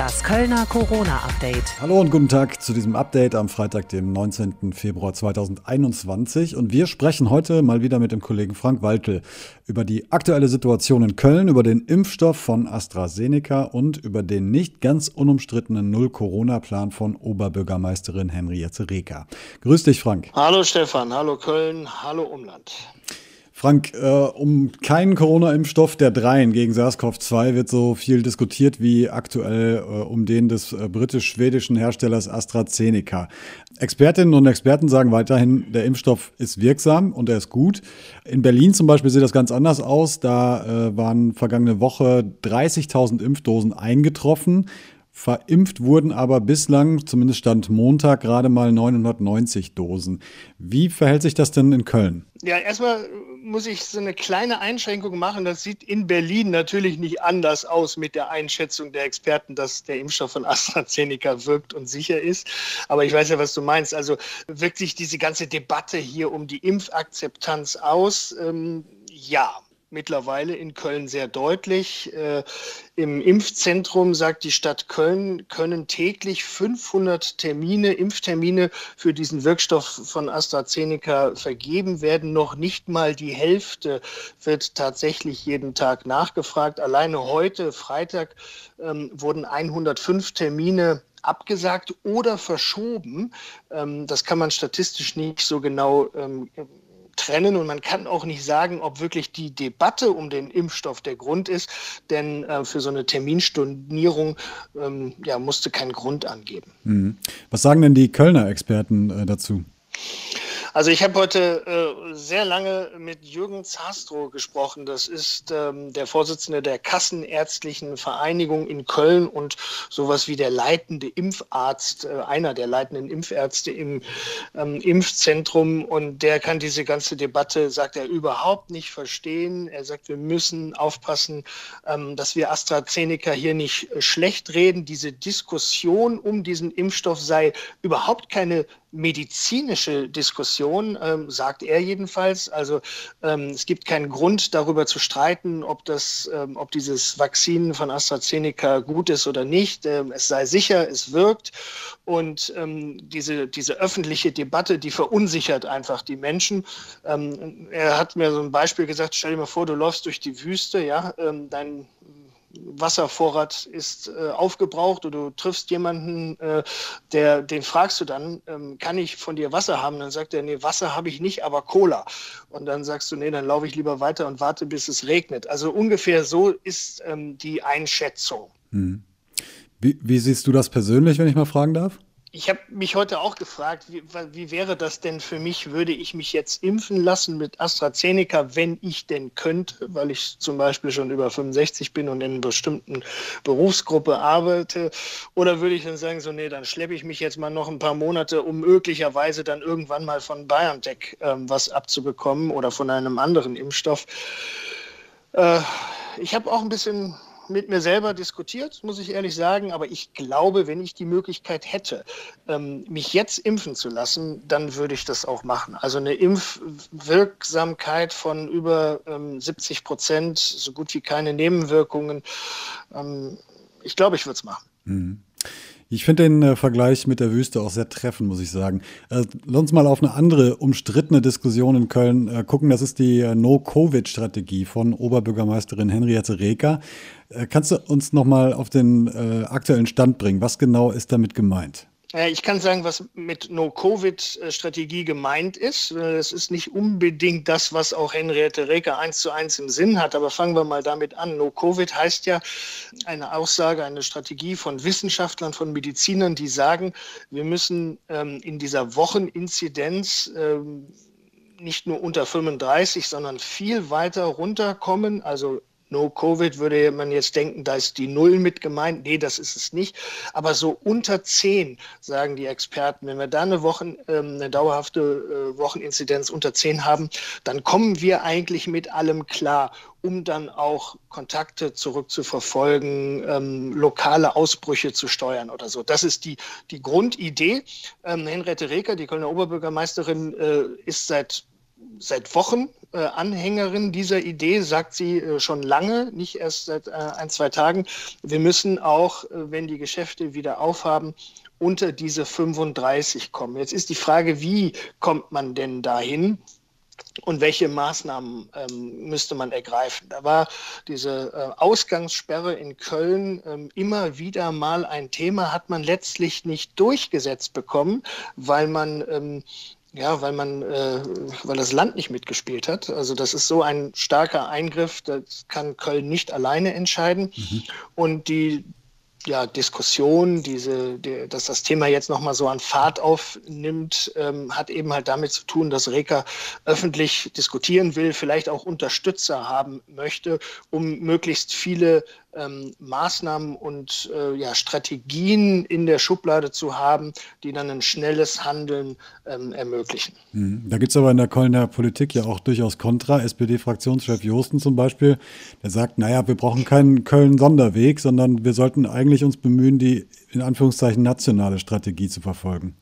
Das Kölner Corona-Update. Hallo und guten Tag zu diesem Update am Freitag, dem 19. Februar 2021. Und wir sprechen heute mal wieder mit dem Kollegen Frank Waltel über die aktuelle Situation in Köln, über den Impfstoff von AstraZeneca und über den nicht ganz unumstrittenen Null-Corona-Plan von Oberbürgermeisterin Henriette Reker. Grüß dich, Frank. Hallo Stefan, hallo Köln, hallo Umland. Frank, äh, um keinen Corona-Impfstoff der dreien gegen SARS-CoV-2 wird so viel diskutiert wie aktuell äh, um den des äh, britisch-schwedischen Herstellers AstraZeneca. Expertinnen und Experten sagen weiterhin, der Impfstoff ist wirksam und er ist gut. In Berlin zum Beispiel sieht das ganz anders aus. Da äh, waren vergangene Woche 30.000 Impfdosen eingetroffen. Verimpft wurden aber bislang, zumindest Stand Montag, gerade mal 990 Dosen. Wie verhält sich das denn in Köln? Ja, erstmal muss ich so eine kleine Einschränkung machen. Das sieht in Berlin natürlich nicht anders aus mit der Einschätzung der Experten, dass der Impfstoff von AstraZeneca wirkt und sicher ist. Aber ich weiß ja, was du meinst. Also wirkt sich diese ganze Debatte hier um die Impfakzeptanz aus? Ähm, ja, mittlerweile in Köln sehr deutlich. Äh, Im Impfzentrum sagt die Stadt Köln, können täglich 500 Termine, Impftermine für diesen Wirkstoff von AstraZeneca vergeben werden. Noch nicht mal die Hälfte wird tatsächlich jeden Tag nachgefragt. Alleine heute, Freitag, ähm, wurden 105 Termine abgesagt oder verschoben. Ähm, das kann man statistisch nicht so genau ähm, trennen und man kann auch nicht sagen, ob wirklich die Debatte um den Impfstoff der Grund ist, denn äh, für so eine Terminstornierung ähm, ja, musste kein Grund angeben. Mhm. Was sagen denn die Kölner Experten äh, dazu? Also ich habe heute äh, sehr lange mit Jürgen Zastrow gesprochen. Das ist ähm, der Vorsitzende der Kassenärztlichen Vereinigung in Köln und sowas wie der leitende Impfarzt, äh, einer der leitenden Impfärzte im ähm, Impfzentrum. Und der kann diese ganze Debatte, sagt er, überhaupt nicht verstehen. Er sagt, wir müssen aufpassen, ähm, dass wir AstraZeneca hier nicht schlecht reden. Diese Diskussion um diesen Impfstoff sei überhaupt keine medizinische Diskussion, ähm, sagt er jedenfalls. Also ähm, es gibt keinen Grund darüber zu streiten, ob, das, ähm, ob dieses Vakzin von AstraZeneca gut ist oder nicht. Ähm, es sei sicher, es wirkt. Und ähm, diese, diese öffentliche Debatte, die verunsichert einfach die Menschen. Ähm, er hat mir so ein Beispiel gesagt, stell dir mal vor, du läufst durch die Wüste, ja, dein Wasservorrat ist äh, aufgebraucht oder du triffst jemanden, äh, der, den fragst du dann, ähm, kann ich von dir Wasser haben? Dann sagt er, nee, Wasser habe ich nicht, aber Cola. Und dann sagst du, nee, dann laufe ich lieber weiter und warte, bis es regnet. Also ungefähr so ist ähm, die Einschätzung. Hm. Wie, wie siehst du das persönlich, wenn ich mal fragen darf? Ich habe mich heute auch gefragt, wie, wie, wäre das denn für mich, würde ich mich jetzt impfen lassen mit AstraZeneca, wenn ich denn könnte, weil ich zum Beispiel schon über 65 bin und in einer bestimmten Berufsgruppe arbeite, oder würde ich dann sagen, so nee, dann schleppe ich mich jetzt mal noch ein paar Monate, um möglicherweise dann irgendwann mal von BioNTech ähm, was abzubekommen oder von einem anderen Impfstoff. Äh, ich habe auch ein bisschen mit mir selber diskutiert, muss ich ehrlich sagen. Aber ich glaube, wenn ich die Möglichkeit hätte, ähm, mich jetzt impfen zu lassen, dann würde ich das auch machen. Also eine Impfwirksamkeit von über 70 ähm, Prozent, so gut wie keine Nebenwirkungen. Ähm, ich glaube, ich würde es machen. Mhm. Ich finde den äh, Vergleich mit der Wüste auch sehr treffend, muss ich sagen. Äh, lass uns mal auf eine andere umstrittene Diskussion in Köln äh, gucken. Das ist die äh, No-Covid-Strategie von Oberbürgermeisterin Henriette Reker. Äh, kannst du uns nochmal auf den äh, aktuellen Stand bringen? Was genau ist damit gemeint? Ich kann sagen, was mit No-Covid-Strategie gemeint ist. Es ist nicht unbedingt das, was auch Henriette Reker eins zu eins im Sinn hat, aber fangen wir mal damit an. No-Covid heißt ja eine Aussage, eine Strategie von Wissenschaftlern, von Medizinern, die sagen, wir müssen ähm, in dieser Wocheninzidenz ähm, nicht nur unter 35, sondern viel weiter runterkommen, also No-Covid würde man jetzt denken, da ist die Null mit gemeint. Nee, das ist es nicht. Aber so unter 10, sagen die Experten, wenn wir da eine, Wochen, ähm, eine dauerhafte äh, Wocheninzidenz unter 10 haben, dann kommen wir eigentlich mit allem klar, um dann auch Kontakte zurückzuverfolgen, ähm, lokale Ausbrüche zu steuern oder so. Das ist die, die Grundidee. Ähm, Henriette Reker, die Kölner Oberbürgermeisterin, äh, ist seit seit Wochen äh, Anhängerin dieser Idee, sagt sie äh, schon lange, nicht erst seit äh, ein, zwei Tagen. Wir müssen auch, äh, wenn die Geschäfte wieder aufhaben, unter diese 35 kommen. Jetzt ist die Frage, wie kommt man denn dahin? und welche Maßnahmen ähm, müsste man ergreifen. Da war diese äh, Ausgangssperre in Köln ähm, immer wieder mal ein Thema, hat man letztlich nicht durchgesetzt bekommen, weil man ähm, ja, weil man, äh, weil das Land nicht mitgespielt hat. Also das ist so ein starker Eingriff, das kann Köln nicht alleine entscheiden. Mhm. Und die ja, Diskussion, diese, die, dass das Thema jetzt nochmal so an Fahrt aufnimmt, ähm, hat eben halt damit zu tun, dass Reka öffentlich diskutieren will, vielleicht auch Unterstützer haben möchte, um möglichst viele ähm, Maßnahmen und äh, ja, Strategien in der Schublade zu haben, die dann ein schnelles Handeln ähm, ermöglichen. Mhm. Da gibt es aber in der Kölner Politik ja auch durchaus Kontra. SPD-Fraktionschef Josten zum Beispiel, der sagt, naja, wir brauchen keinen Köln-Sonderweg, sondern wir sollten eigentlich uns bemühen, die in Anführungszeichen nationale Strategie zu verfolgen.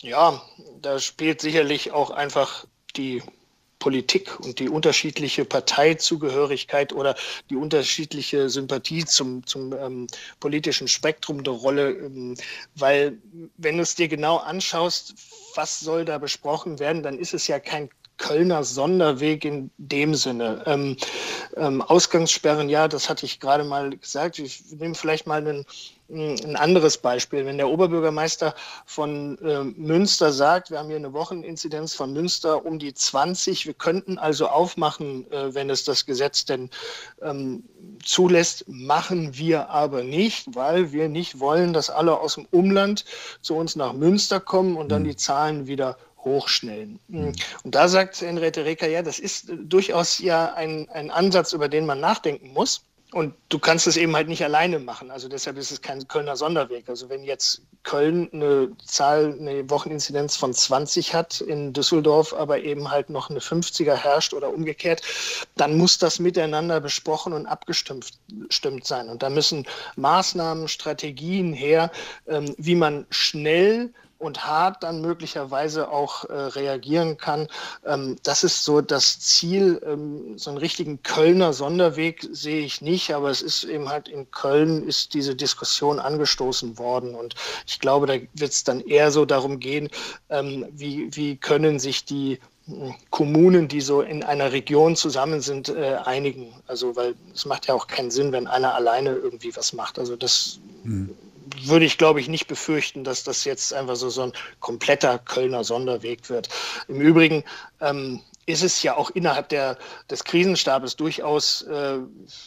Ja, da spielt sicherlich auch einfach die Politik und die unterschiedliche Parteizugehörigkeit oder die unterschiedliche Sympathie zum, zum ähm, politischen Spektrum eine Rolle, ähm, weil wenn du es dir genau anschaust, was soll da besprochen werden, dann ist es ja kein Kölner Sonderweg in dem Sinne. Ähm, ähm, Ausgangssperren, ja, das hatte ich gerade mal gesagt. Ich nehme vielleicht mal einen ein anderes Beispiel. Wenn der Oberbürgermeister von äh, Münster sagt, wir haben hier eine Wocheninzidenz von Münster um die 20, wir könnten also aufmachen, äh, wenn es das Gesetz denn ähm, zulässt, machen wir aber nicht, weil wir nicht wollen, dass alle aus dem Umland zu uns nach Münster kommen und dann mhm. die Zahlen wieder hochschnellen. Mhm. Und da sagt Henriette Reker, ja, das ist durchaus ja ein, ein Ansatz, über den man nachdenken muss. Und du kannst es eben halt nicht alleine machen. Also deshalb ist es kein Kölner Sonderweg. Also wenn jetzt Köln eine Zahl, eine Wocheninzidenz von 20 hat, in Düsseldorf aber eben halt noch eine 50er herrscht oder umgekehrt, dann muss das miteinander besprochen und abgestimmt sein. Und da müssen Maßnahmen, Strategien her, ähm, wie man schnell und hart dann möglicherweise auch äh, reagieren kann. Ähm, das ist so das Ziel. Ähm, so einen richtigen Kölner Sonderweg sehe ich nicht, aber es ist eben halt in Köln ist diese Diskussion angestoßen worden und ich glaube, da wird es dann eher so darum gehen, ähm, wie, wie können sich die hm, Kommunen, die so in einer Region zusammen sind, äh, einigen. Also, weil es macht ja auch keinen Sinn, wenn einer alleine irgendwie was macht. Also das mhm würde ich, glaube ich, nicht befürchten, dass das jetzt einfach so, so ein kompletter Kölner Sonderweg wird. Im Übrigen ähm, ist es ja auch innerhalb der, des Krisenstabes durchaus, äh,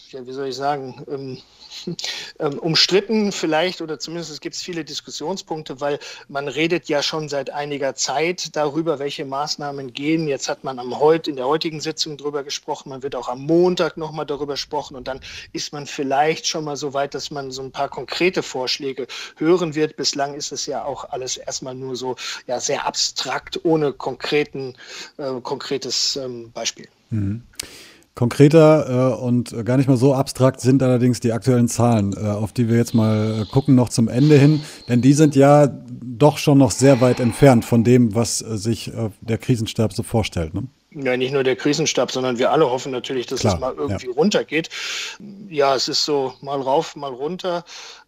ja, wie soll ich sagen, ähm, ähm, umstritten vielleicht oder zumindest gibt es viele Diskussionspunkte, weil man redet ja schon seit einiger Zeit darüber, welche Maßnahmen gehen. Jetzt hat man am heut, in der heutigen Sitzung darüber gesprochen, man wird auch am Montag nochmal darüber gesprochen und dann ist man vielleicht schon mal so weit, dass man so ein paar konkrete Vorschläge hören wird. Bislang ist es ja auch alles erstmal nur so ja, sehr abstrakt, ohne konkreten, äh, konkretes ähm, Beispiel. Mhm. Konkreter äh, und gar nicht mal so abstrakt sind allerdings die aktuellen Zahlen, äh, auf die wir jetzt mal äh, gucken, noch zum Ende hin. Denn die sind ja doch schon noch sehr weit entfernt von dem, was äh, sich äh, der Krisenstab so vorstellt. Ne? Ja, nicht nur der Krisenstab, sondern wir alle hoffen natürlich, dass Klar, es mal irgendwie ja. runtergeht. Ja, es ist so mal rauf, mal runter.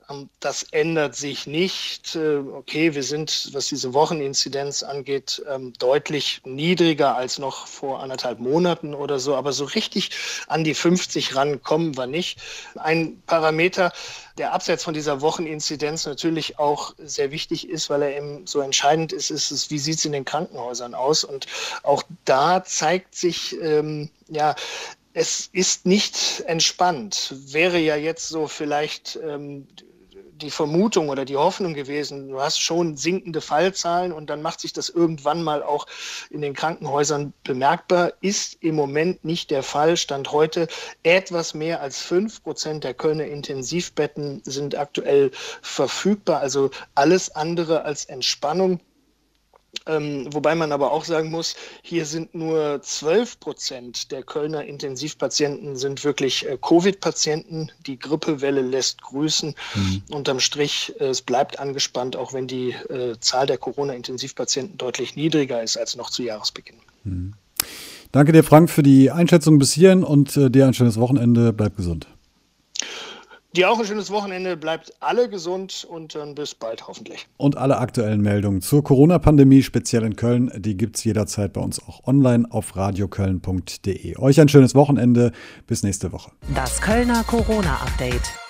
Ähm, das ändert sich nicht. Äh, okay, wir sind, was diese Wocheninzidenz angeht, ähm, deutlich niedriger als noch vor anderthalb Monaten oder so. Aber so richtig an die 50 rankommen wir nicht. Ein Parameter, der abseits von dieser Wocheninzidenz natürlich auch sehr wichtig ist, weil er eben so entscheidend ist, ist es, wie sieht es in den Krankenhäusern aus? Und auch da zeigt sich, ähm, ja, es ist nicht entspannt. Wäre ja jetzt so vielleicht ähm, die Vermutung oder die Hoffnung gewesen, du hast schon sinkende Fallzahlen und dann macht sich das irgendwann mal auch in den Krankenhäusern bemerkbar, ist im Moment nicht der Fall. Stand heute etwas mehr als fünf Prozent der Kölner Intensivbetten sind aktuell verfügbar. Also alles andere als Entspannung. Ähm, wobei man aber auch sagen muss, hier sind nur 12 Prozent der Kölner Intensivpatienten sind wirklich äh, Covid-Patienten. Die Grippewelle lässt grüßen. Mhm. Unterm Strich, äh, es bleibt angespannt, auch wenn die äh, Zahl der Corona-Intensivpatienten deutlich niedriger ist als noch zu Jahresbeginn. Mhm. Danke dir, Frank, für die Einschätzung bis hierhin und äh, dir ein schönes Wochenende. Bleib gesund. Dir auch ein schönes Wochenende. Bleibt alle gesund und dann bis bald hoffentlich. Und alle aktuellen Meldungen zur Corona-Pandemie, speziell in Köln, die gibt es jederzeit bei uns auch online auf radioköln.de. Euch ein schönes Wochenende. Bis nächste Woche. Das Kölner Corona-Update.